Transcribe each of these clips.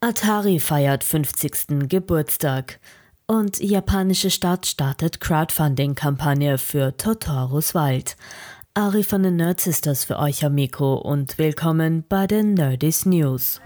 Atari feiert 50. Geburtstag und japanische Stadt startet Crowdfunding-Kampagne für Totoros Wald. Ari von den Nerd Sisters für euch am Mikro und willkommen bei den Nerdys News.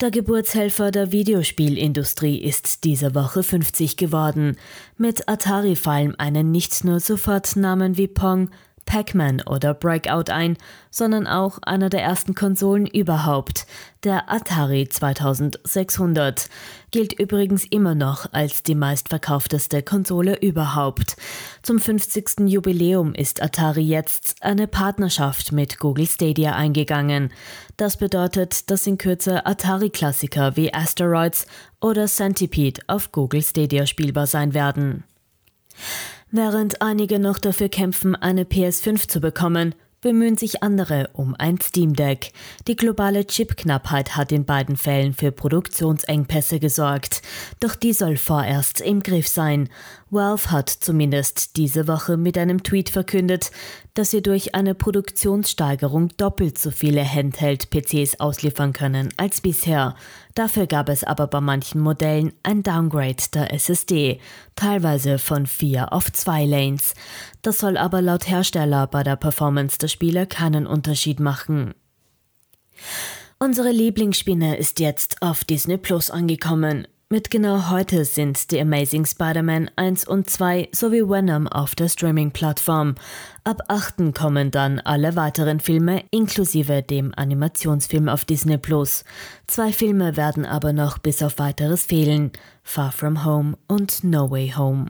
Der Geburtshelfer der Videospielindustrie ist diese Woche 50 geworden. Mit Atari fallen einen nicht nur sofort Namen wie Pong, Pac-Man oder Breakout ein, sondern auch einer der ersten Konsolen überhaupt, der Atari 2600, gilt übrigens immer noch als die meistverkaufteste Konsole überhaupt. Zum 50. Jubiläum ist Atari jetzt eine Partnerschaft mit Google Stadia eingegangen. Das bedeutet, dass in Kürze Atari-Klassiker wie Asteroids oder Centipede auf Google Stadia spielbar sein werden. Während einige noch dafür kämpfen, eine PS5 zu bekommen, bemühen sich andere um ein Steam Deck. Die globale Chipknappheit hat in beiden Fällen für Produktionsengpässe gesorgt. Doch die soll vorerst im Griff sein. Valve hat zumindest diese Woche mit einem Tweet verkündet, dass sie durch eine Produktionssteigerung doppelt so viele Handheld-PCs ausliefern können als bisher. Dafür gab es aber bei manchen Modellen ein Downgrade der SSD, teilweise von vier auf zwei Lanes. Das soll aber laut Hersteller bei der Performance der Spiele keinen Unterschied machen. Unsere Lieblingsspinne ist jetzt auf Disney Plus angekommen. Mit genau heute sind The Amazing Spider-Man 1 und 2 sowie Venom auf der Streaming-Plattform. Ab 8. kommen dann alle weiteren Filme inklusive dem Animationsfilm auf Disney Plus. Zwei Filme werden aber noch bis auf weiteres fehlen: Far From Home und No Way Home.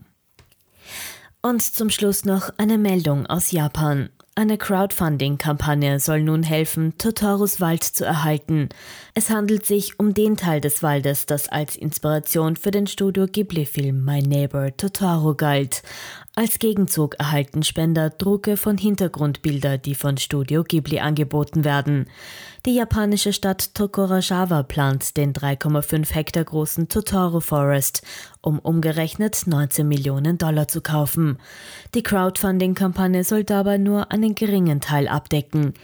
Und zum Schluss noch eine Meldung aus Japan. Eine Crowdfunding-Kampagne soll nun helfen, Totoros Wald zu erhalten. Es handelt sich um den Teil des Waldes, das als Inspiration für den Studio Ghibli-Film My Neighbor Totoro galt. Als Gegenzug erhalten Spender Drucke von Hintergrundbilder, die von Studio Ghibli angeboten werden. Die japanische Stadt Tokuragawa plant den 3,5 Hektar großen Totoro Forest, um umgerechnet 19 Millionen Dollar zu kaufen. Die Crowdfunding-Kampagne soll dabei nur einen geringen Teil abdecken.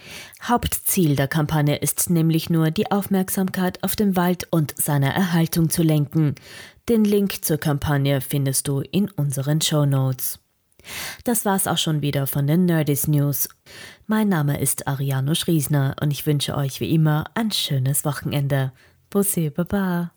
Hauptziel der Kampagne ist nämlich nur, die Aufmerksamkeit auf den Wald und seine Erhaltung zu lenken. Den Link zur Kampagne findest du in unseren Show Notes. Das war's auch schon wieder von den Nerdys News. Mein Name ist Ariano Schriesner und ich wünsche euch wie immer ein schönes Wochenende. Bussi, baba.